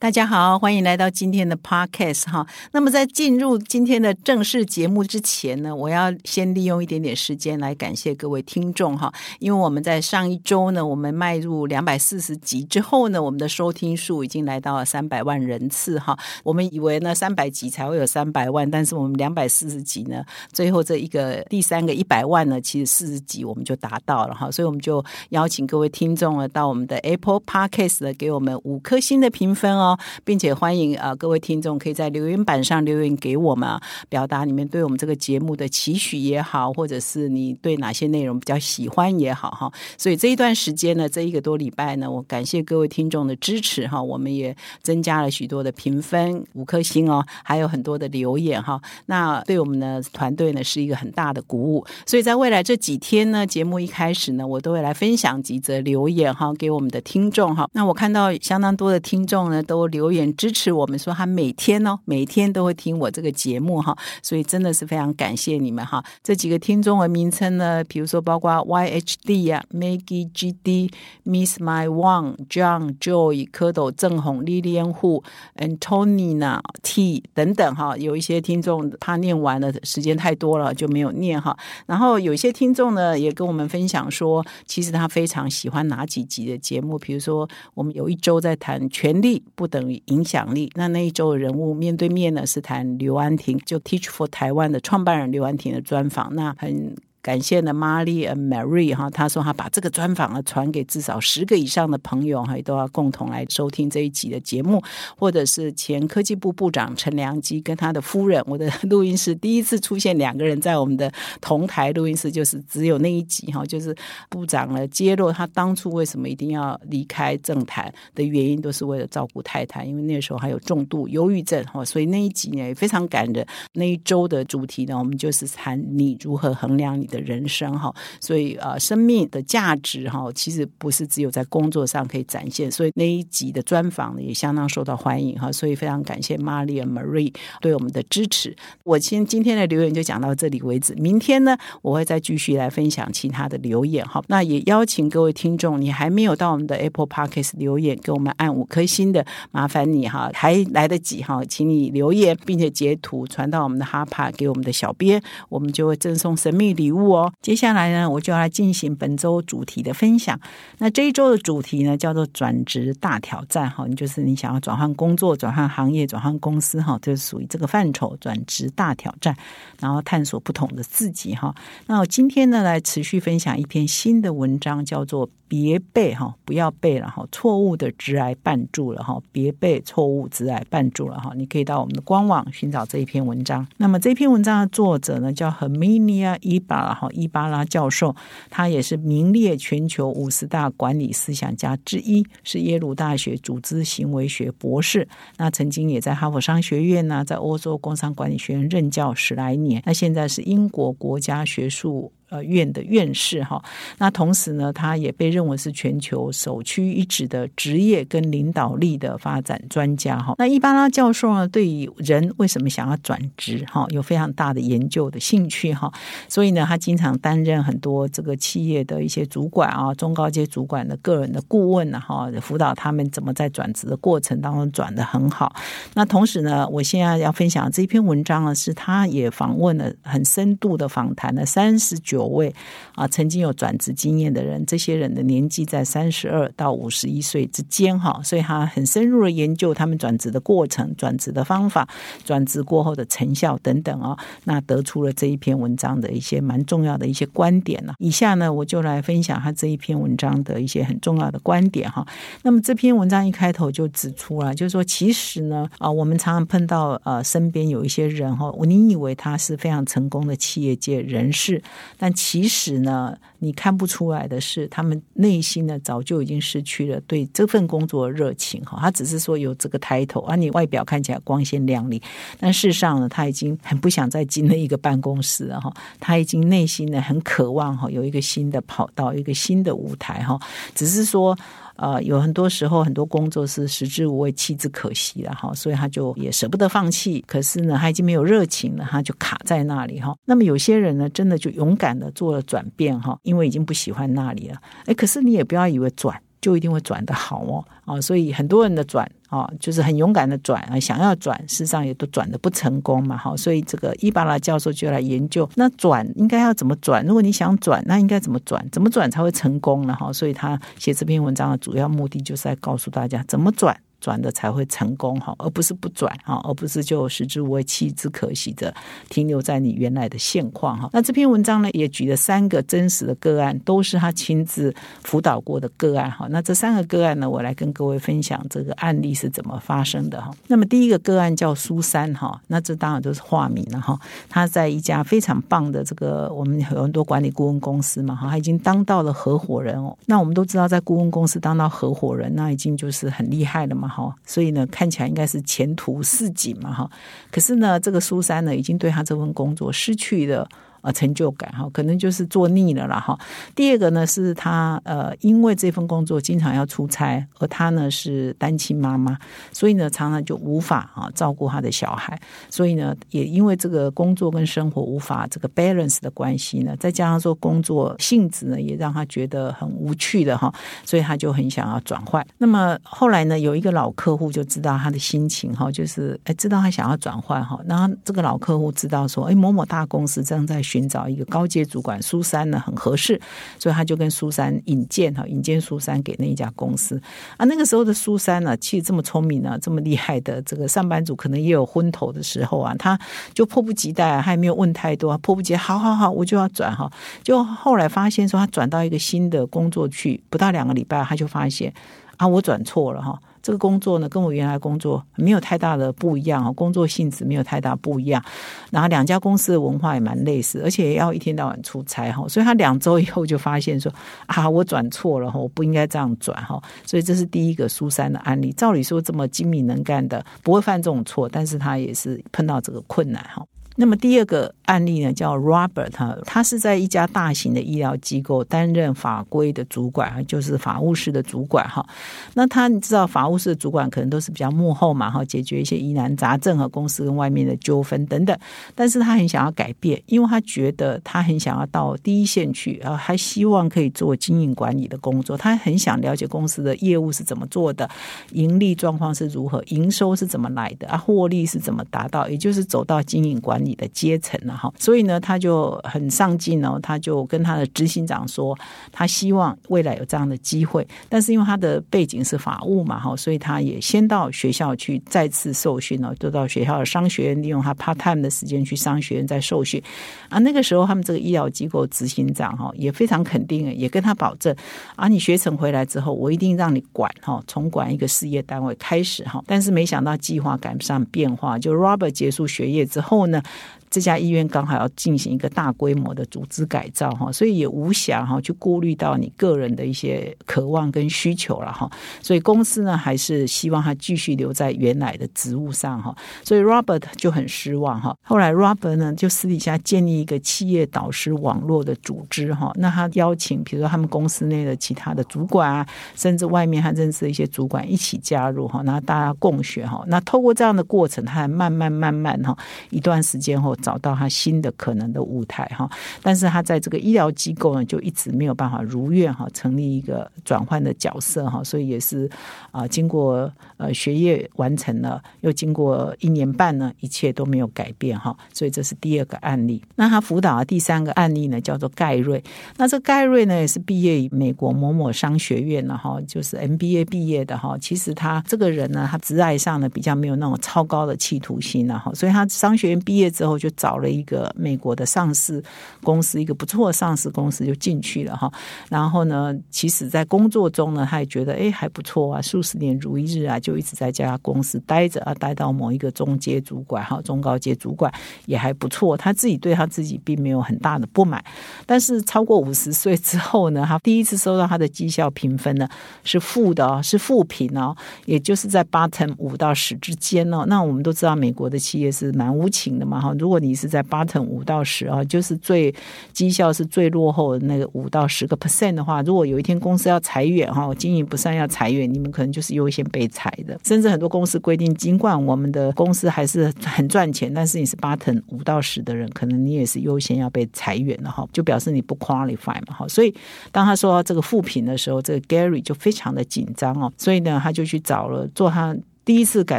大家好，欢迎来到今天的 podcast 哈。那么在进入今天的正式节目之前呢，我要先利用一点点时间来感谢各位听众哈。因为我们在上一周呢，我们迈入两百四十集之后呢，我们的收听数已经来到了三百万人次哈。我们以为呢三百集才会有三百万，但是我们两百四十集呢，最后这一个第三个一百万呢，其实四十集我们就达到了哈。所以我们就邀请各位听众呢，到我们的 Apple Podcast 呢，给我们五颗星的评分哦。并且欢迎啊各位听众可以在留言板上留言给我们，表达你们对我们这个节目的期许也好，或者是你对哪些内容比较喜欢也好哈。所以这一段时间呢，这一个多礼拜呢，我感谢各位听众的支持哈，我们也增加了许多的评分五颗星哦，还有很多的留言哈。那对我们的团队呢是一个很大的鼓舞。所以在未来这几天呢，节目一开始呢，我都会来分享几则留言哈，给我们的听众哈。那我看到相当多的听众呢都。留言支持我们，说他每天哦，每天都会听我这个节目哈，所以真的是非常感谢你们哈。这几个听众的名称呢，比如说包括 YHD 啊、Maggie GD、Miss My Wang、John、Joy、蝌蚪、郑红、Lilian Hu、Antonina T 等等哈，有一些听众他念完了，时间太多了就没有念哈。然后有一些听众呢，也跟我们分享说，其实他非常喜欢哪几集的节目，比如说我们有一周在谈权力不等。于影响力。那那一周人物面对面呢，是谈刘安婷，就 Teach for 台湾的创办人刘安婷的专访。那很。感谢呢，Marley and Mary 哈，他说他把这个专访啊传给至少十个以上的朋友哈，都要共同来收听这一集的节目，或者是前科技部部长陈良基跟他的夫人，我的录音室第一次出现两个人在我们的同台录音室，就是只有那一集哈，就是部长呢揭露他当初为什么一定要离开政坛的原因，都是为了照顾太太，因为那时候还有重度忧郁症哈，所以那一集呢也非常感人。那一周的主题呢，我们就是谈你如何衡量你。的人生哈，所以呃，生命的价值哈，其实不是只有在工作上可以展现。所以那一集的专访呢，也相当受到欢迎哈。所以非常感谢 Maria Marie 对我们的支持。我今今天的留言就讲到这里为止。明天呢，我会再继续来分享其他的留言哈。那也邀请各位听众，你还没有到我们的 Apple Podcast 留言，给我们按五颗星的，麻烦你哈，还来得及哈，请你留言，并且截图传到我们的哈帕给我们的小编，我们就会赠送神秘礼物。哦，接下来呢，我就要来进行本周主题的分享。那这一周的主题呢，叫做转职大挑战。哈，你就是你想要转换工作、转换行业、转换公司，哈，就是属于这个范畴。转职大挑战，然后探索不同的自己，哈。那我今天呢，来持续分享一篇新的文章，叫做。别被哈，不要被了哈，错误的直癌绊住了哈，别被错误直癌绊住了哈。你可以到我们的官网寻找这一篇文章。那么这篇文章的作者呢，叫 Herminia 伊巴拉哈伊巴拉教授，他也是名列全球五十大管理思想家之一，是耶鲁大学组织行为学博士。那曾经也在哈佛商学院呢，在欧洲工商管理学院任教十来年。那现在是英国国家学术。呃，院的院士哈，那同时呢，他也被认为是全球首屈一指的职业跟领导力的发展专家哈。那伊巴拉教授呢，对于人为什么想要转职哈，有非常大的研究的兴趣哈，所以呢，他经常担任很多这个企业的一些主管啊，中高阶主管的个人的顾问呢哈，辅导他们怎么在转职的过程当中转的很好。那同时呢，我现在要分享这篇文章呢，是他也访问了很深度的访谈了三十九。九位啊，曾经有转职经验的人，这些人的年纪在三十二到五十一岁之间哈，所以他很深入的研究他们转职的过程、转职的方法、转职过后的成效等等啊，那得出了这一篇文章的一些蛮重要的一些观点呢。以下呢，我就来分享他这一篇文章的一些很重要的观点哈。那么这篇文章一开头就指出了，就是说其实呢啊，我们常常碰到呃身边有一些人哈，你以为他是非常成功的企业界人士，但但其实呢，你看不出来的是，他们内心呢早就已经失去了对这份工作的热情哈。他只是说有这个抬头而，你外表看起来光鲜亮丽，但事实上呢，他已经很不想再进了一个办公室了哈。他已经内心呢很渴望哈，有一个新的跑道，一个新的舞台哈。只是说。呃，有很多时候很多工作是食之无味，弃之可惜了哈，所以他就也舍不得放弃。可是呢，他已经没有热情了，他就卡在那里哈。那么有些人呢，真的就勇敢的做了转变哈，因为已经不喜欢那里了。哎，可是你也不要以为转。就一定会转的好哦，啊，所以很多人的转啊，就是很勇敢的转啊，想要转，事实上也都转的不成功嘛，好，所以这个伊巴拉教授就来研究，那转应该要怎么转？如果你想转，那应该怎么转？怎么转才会成功呢？哈，所以他写这篇文章的主要目的就是在告诉大家怎么转。转的才会成功哈，而不是不转哈，而不是就食之无味弃之可惜的停留在你原来的现况哈。那这篇文章呢，也举了三个真实的个案，都是他亲自辅导过的个案哈。那这三个个案呢，我来跟各位分享这个案例是怎么发生的哈。那么第一个个案叫苏珊哈，那这当然都是化名了哈。他在一家非常棒的这个我们有很多管理顾问公司嘛哈，他已经当到了合伙人哦。那我们都知道，在顾问公司当到合伙人，那已经就是很厉害了嘛。哈，所以呢，看起来应该是前途似锦嘛，哈。可是呢，这个苏珊呢，已经对他这份工作失去了。啊，成就感哈，可能就是做腻了啦哈。第二个呢，是他呃，因为这份工作经常要出差，而他呢是单亲妈妈，所以呢常常就无法啊照顾他的小孩，所以呢也因为这个工作跟生活无法这个 balance 的关系呢，再加上说工作性质呢也让他觉得很无趣的哈，所以他就很想要转换。那么后来呢，有一个老客户就知道他的心情哈，就是哎知道他想要转换哈，然后这个老客户知道说，哎某某大公司正在寻找一个高阶主管苏珊呢，很合适，所以他就跟苏珊引荐哈，引荐苏珊给那一家公司啊。那个时候的苏珊呢，其实这么聪明呢，这么厉害的这个上班族，可能也有昏头的时候啊。他就迫不及待，还没有问太多，迫不及待，好好好，我就要转哈。就后来发现说，他转到一个新的工作去，不到两个礼拜，他就发现啊，我转错了哈。这个工作呢，跟我原来工作没有太大的不一样啊，工作性质没有太大不一样。然后两家公司的文化也蛮类似，而且也要一天到晚出差哈。所以他两周以后就发现说啊，我转错了哈，我不应该这样转哈。所以这是第一个苏珊的案例。照理说这么精明能干的，不会犯这种错，但是他也是碰到这个困难哈。那么第二个案例呢，叫 Robert，他他是在一家大型的医疗机构担任法规的主管，就是法务室的主管哈。那他你知道法务室的主管可能都是比较幕后嘛哈，解决一些疑难杂症和公司跟外面的纠纷等等。但是他很想要改变，因为他觉得他很想要到第一线去，然后还希望可以做经营管理的工作。他很想了解公司的业务是怎么做的，盈利状况是如何，营收是怎么来的啊，获利是怎么达到，也就是走到经营管理。你的阶层了哈，所以呢，他就很上进哦，他就跟他的执行长说，他希望未来有这样的机会，但是因为他的背景是法务嘛哈，所以他也先到学校去再次受训哦，就到学校的商学院利用他 part time 的时间去商学院再受训啊。那个时候他们这个医疗机构执行长哈也非常肯定，也跟他保证啊，你学成回来之后，我一定让你管哈，从管一个事业单位开始哈。但是没想到计划赶不上变化，就 Robert 结束学业之后呢。这家医院刚好要进行一个大规模的组织改造哈，所以也无暇哈去顾虑到你个人的一些渴望跟需求了哈，所以公司呢还是希望他继续留在原来的职务上哈，所以 Robert 就很失望哈。后来 Robert 呢就私底下建立一个企业导师网络的组织哈，那他邀请比如说他们公司内的其他的主管啊，甚至外面他认识的一些主管一起加入哈，那大家共学哈，那透过这样的过程，他慢慢慢慢哈一段时间后。找到他新的可能的舞台哈，但是他在这个医疗机构呢，就一直没有办法如愿哈，成立一个转换的角色哈，所以也是啊，经过呃学业完成了，又经过一年半呢，一切都没有改变哈，所以这是第二个案例。那他辅导的第三个案例呢，叫做盖瑞。那这盖瑞呢，也是毕业于美国某某商学院的哈，就是 MBA 毕业的哈。其实他这个人呢，他职爱上呢比较没有那种超高的企图心了哈，所以他商学院毕业之后就。就找了一个美国的上市公司，一个不错的上市公司就进去了哈。然后呢，其实在工作中呢，他也觉得哎还不错啊，数十年如一日啊，就一直在这家公司待着啊，待到某一个中阶主管哈，中高阶主管也还不错。他自己对他自己并没有很大的不满，但是超过五十岁之后呢，他第一次收到他的绩效评分呢是负的哦，是负评哦，也就是在 bottom 五到十之间哦。那我们都知道美国的企业是蛮无情的嘛哈，如果你是在 bottom 五到十啊，就是最绩效是最落后的那个五到十个 percent 的话，如果有一天公司要裁员哈，经营不善要裁员，你们可能就是优先被裁的。甚至很多公司规定，尽管我们的公司还是很赚钱，但是你是 bottom 五到十的人，可能你也是优先要被裁员的哈，就表示你不 qualify 嘛哈。所以当他说这个负评的时候，这个 Gary 就非常的紧张哦，所以呢，他就去找了做他。第一次感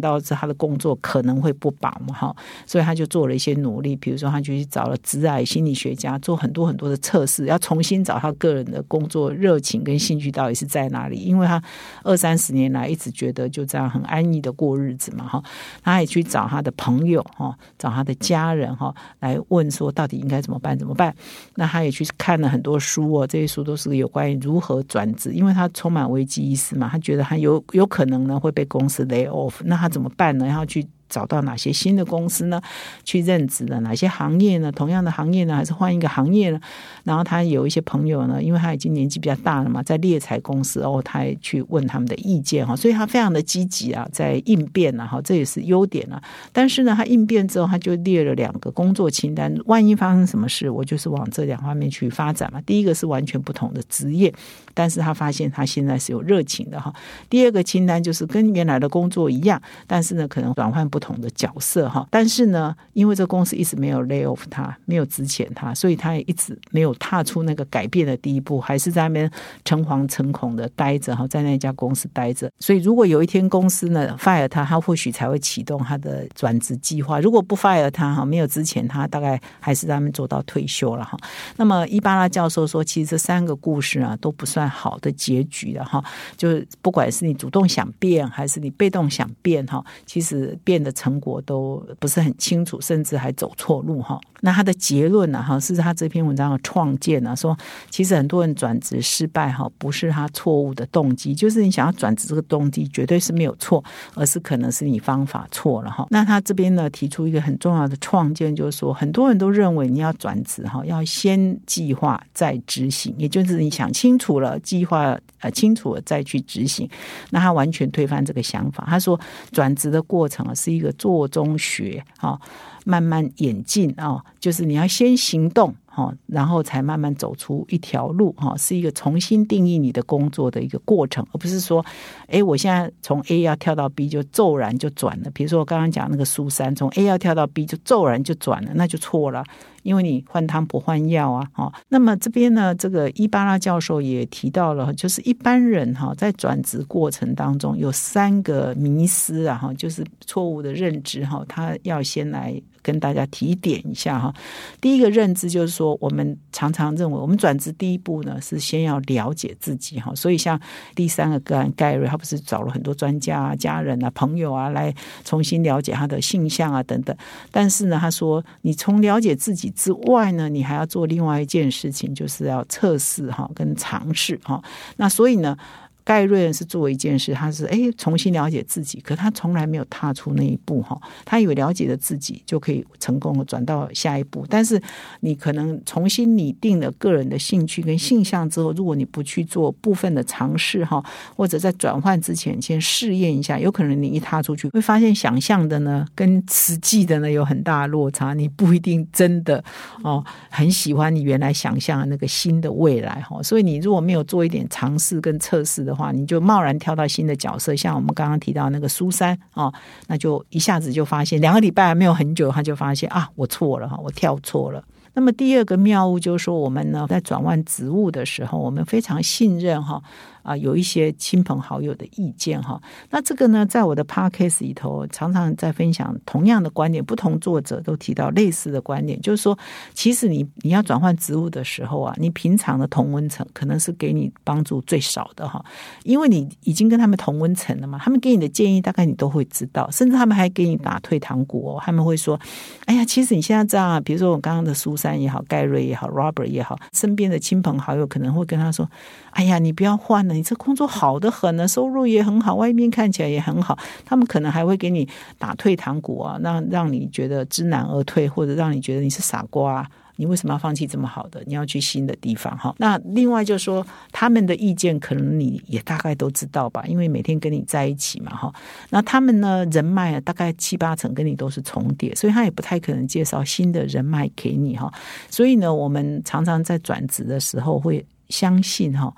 到是他的工作可能会不保嘛，哈，所以他就做了一些努力，比如说他就去找了职癌心理学家做很多很多的测试，要重新找他个人的工作热情跟兴趣到底是在哪里，因为他二三十年来一直觉得就这样很安逸的过日子嘛，哈，他也去找他的朋友哈，找他的家人哈，来问说到底应该怎么办怎么办？那他也去看了很多书哦，这些书都是有关于如何转职，因为他充满危机意识嘛，他觉得他有有可能呢会被公司哦。那他怎么办呢？要去。找到哪些新的公司呢？去任职的哪些行业呢？同样的行业呢，还是换一个行业呢？然后他有一些朋友呢，因为他已经年纪比较大了嘛，在猎才公司哦，他也去问他们的意见哈，所以他非常的积极啊，在应变啊，哈，这也是优点啊。但是呢，他应变之后，他就列了两个工作清单，万一发生什么事，我就是往这两方面去发展嘛。第一个是完全不同的职业，但是他发现他现在是有热情的哈。第二个清单就是跟原来的工作一样，但是呢，可能转换不。同的角色哈，但是呢，因为这公司一直没有 lay off 他，没有值钱他，所以他也一直没有踏出那个改变的第一步，还是在那边诚惶诚恐的待着哈，在那家公司待着。所以如果有一天公司呢 fire 他，他或许才会启动他的转职计划。如果不 fire 他哈，没有之前他大概还是在那边做到退休了哈。那么伊巴拉教授说，其实这三个故事啊都不算好的结局的哈，就是不管是你主动想变，还是你被动想变哈，其实变的。成果都不是很清楚，甚至还走错路哈。那他的结论呢？哈，是他这篇文章的创建呢，说其实很多人转职失败哈，不是他错误的动机，就是你想要转职这个动机绝对是没有错，而是可能是你方法错了哈。那他这边呢提出一个很重要的创建，就是说很多人都认为你要转职哈，要先计划再执行，也就是你想清楚了，计划呃清楚了再去执行。那他完全推翻这个想法，他说转职的过程啊是一个做中学啊。慢慢演进啊，就是你要先行动哈，然后才慢慢走出一条路哈，是一个重新定义你的工作的一个过程，而不是说，哎，我现在从 A 要跳到 B 就骤然就转了。比如说我刚刚讲那个苏珊，从 A 要跳到 B 就骤然就转了，那就错了，因为你换汤不换药啊。哈，那么这边呢，这个伊巴拉教授也提到了，就是一般人哈在转职过程当中有三个迷失啊，哈，就是错误的认知哈，他要先来。跟大家提点一下哈，第一个认知就是说，说我们常常认为，我们转职第一步呢是先要了解自己哈，所以像第三个个案盖瑞，他不是找了很多专家啊、家人啊、朋友啊来重新了解他的性向啊等等，但是呢，他说，你从了解自己之外呢，你还要做另外一件事情，就是要测试哈跟尝试哈，那所以呢。盖瑞是做一件事，他是哎重新了解自己，可他从来没有踏出那一步哈。他以为了解了自己就可以成功的转到下一步，但是你可能重新拟定了个人的兴趣跟性向之后，如果你不去做部分的尝试哈，或者在转换之前先试验一下，有可能你一踏出去会发现想象的呢跟实际的呢有很大的落差，你不一定真的哦很喜欢你原来想象的那个新的未来哈。所以你如果没有做一点尝试跟测试的。的话，你就贸然跳到新的角色，像我们刚刚提到那个苏珊啊，那就一下子就发现两个礼拜还没有很久，他就发现啊，我错了哈，我跳错了。那么第二个妙物就是说，我们呢在转换职务的时候，我们非常信任哈。啊有一些亲朋好友的意见哈。那这个呢，在我的 podcast 里头常常在分享同样的观点，不同作者都提到类似的观点，就是说，其实你你要转换职务的时候啊，你平常的同温层可能是给你帮助最少的哈，因为你已经跟他们同温层了嘛，他们给你的建议大概你都会知道，甚至他们还给你打退堂鼓哦，他们会说，哎呀，其实你现在这样，比如说我刚刚的苏珊也好，盖瑞也好，Robert 也好，身边的亲朋好友可能会跟他说，哎呀，你不要换了，你这工作好的很呢，收入也很好，外面看起来也很好，他们可能还会给你打退堂鼓啊，让让你觉得知难而退，或者让你觉得你是傻瓜。啊你为什么要放弃这么好的？你要去新的地方哈。那另外就是说他们的意见，可能你也大概都知道吧，因为每天跟你在一起嘛哈。那他们呢，人脉大概七八成跟你都是重叠，所以他也不太可能介绍新的人脉给你哈。所以呢，我们常常在转职的时候会相信哈，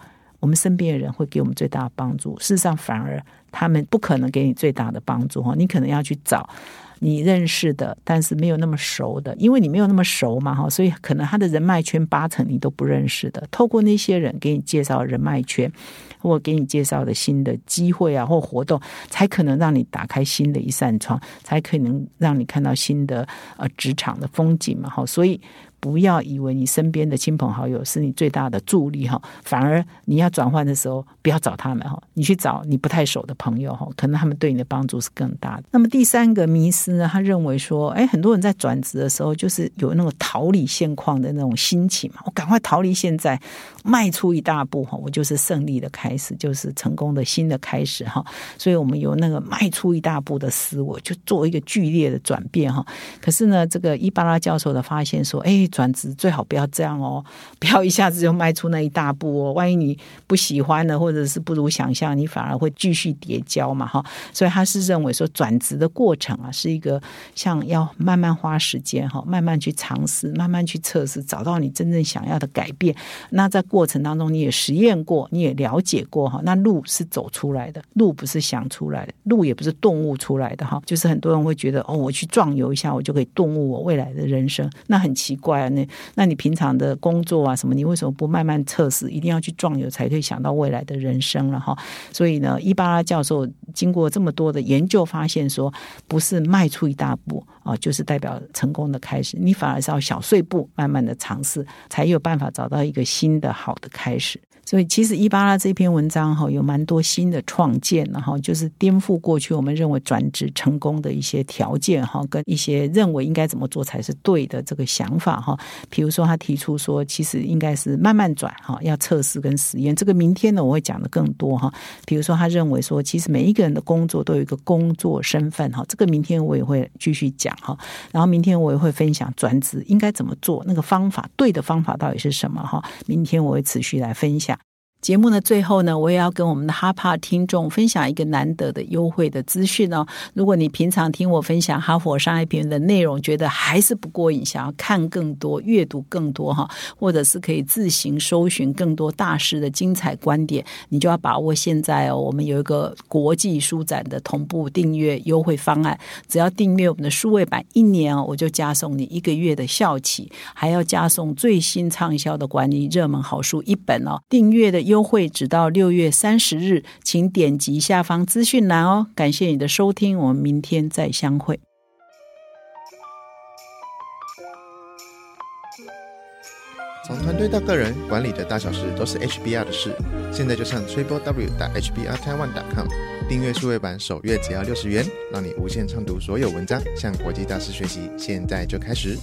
我们身边的人会给我们最大的帮助。事实上，反而他们不可能给你最大的帮助哈。你可能要去找。你认识的，但是没有那么熟的，因为你没有那么熟嘛，哈，所以可能他的人脉圈八成你都不认识的。透过那些人给你介绍人脉圈，或给你介绍的新的机会啊，或活动，才可能让你打开新的一扇窗，才可能让你看到新的呃职场的风景嘛，哈，所以。不要以为你身边的亲朋好友是你最大的助力哈，反而你要转换的时候，不要找他们哈，你去找你不太熟的朋友哈，可能他们对你的帮助是更大的。那么第三个迷思呢，他认为说，哎，很多人在转职的时候，就是有那种逃离现况的那种心情嘛，我赶快逃离现在，迈出一大步哈，我就是胜利的开始，就是成功的新的开始哈。所以我们有那个迈出一大步的思维，就做一个剧烈的转变哈。可是呢，这个伊巴拉教授的发现说，哎。转职最好不要这样哦，不要一下子就迈出那一大步哦。万一你不喜欢的，或者是不如想象，你反而会继续叠交嘛哈。所以他是认为说，转职的过程啊，是一个像要慢慢花时间哈，慢慢去尝试，慢慢去测试，找到你真正想要的改变。那在过程当中，你也实验过，你也了解过哈。那路是走出来的，路不是想出来的，路也不是动物出来的哈。就是很多人会觉得哦，我去壮游一下，我就可以顿悟我未来的人生，那很奇怪。那那你平常的工作啊什么，你为什么不慢慢测试？一定要去壮游才可以想到未来的人生了哈。所以呢，伊巴拉教授经过这么多的研究，发现说，不是迈出一大步啊，就是代表成功的开始。你反而是要小碎步，慢慢的尝试，才有办法找到一个新的好的开始。所以，其实伊巴拉这篇文章哈，有蛮多新的创建，然后就是颠覆过去我们认为转职成功的一些条件哈，跟一些认为应该怎么做才是对的这个想法哈。比如说，他提出说，其实应该是慢慢转哈，要测试跟实验。这个明天呢，我会讲的更多哈。比如说，他认为说，其实每一个人的工作都有一个工作身份哈。这个明天我也会继续讲哈。然后明天我也会分享转职应该怎么做，那个方法对的方法到底是什么哈。明天我会持续来分享。节目的最后呢，我也要跟我们的哈帕听众分享一个难得的优惠的资讯哦。如果你平常听我分享哈佛商业评论的内容，觉得还是不过瘾，想要看更多、阅读更多哈，或者是可以自行搜寻更多大师的精彩观点，你就要把握现在哦。我们有一个国际书展的同步订阅优惠方案，只要订阅我们的数位版一年哦，我就加送你一个月的校企，还要加送最新畅销的管理热门好书一本哦。订阅的优优惠直到六月三十日，请点击下方资讯栏哦。感谢你的收听，我们明天再相会。从团队到个人，管理的大小事都是 HBR 的事。现在就上 triple w 打 HBR Taiwan com 订阅数位版，首月只要六十元，让你无限畅读所有文章，向国际大师学习。现在就开始。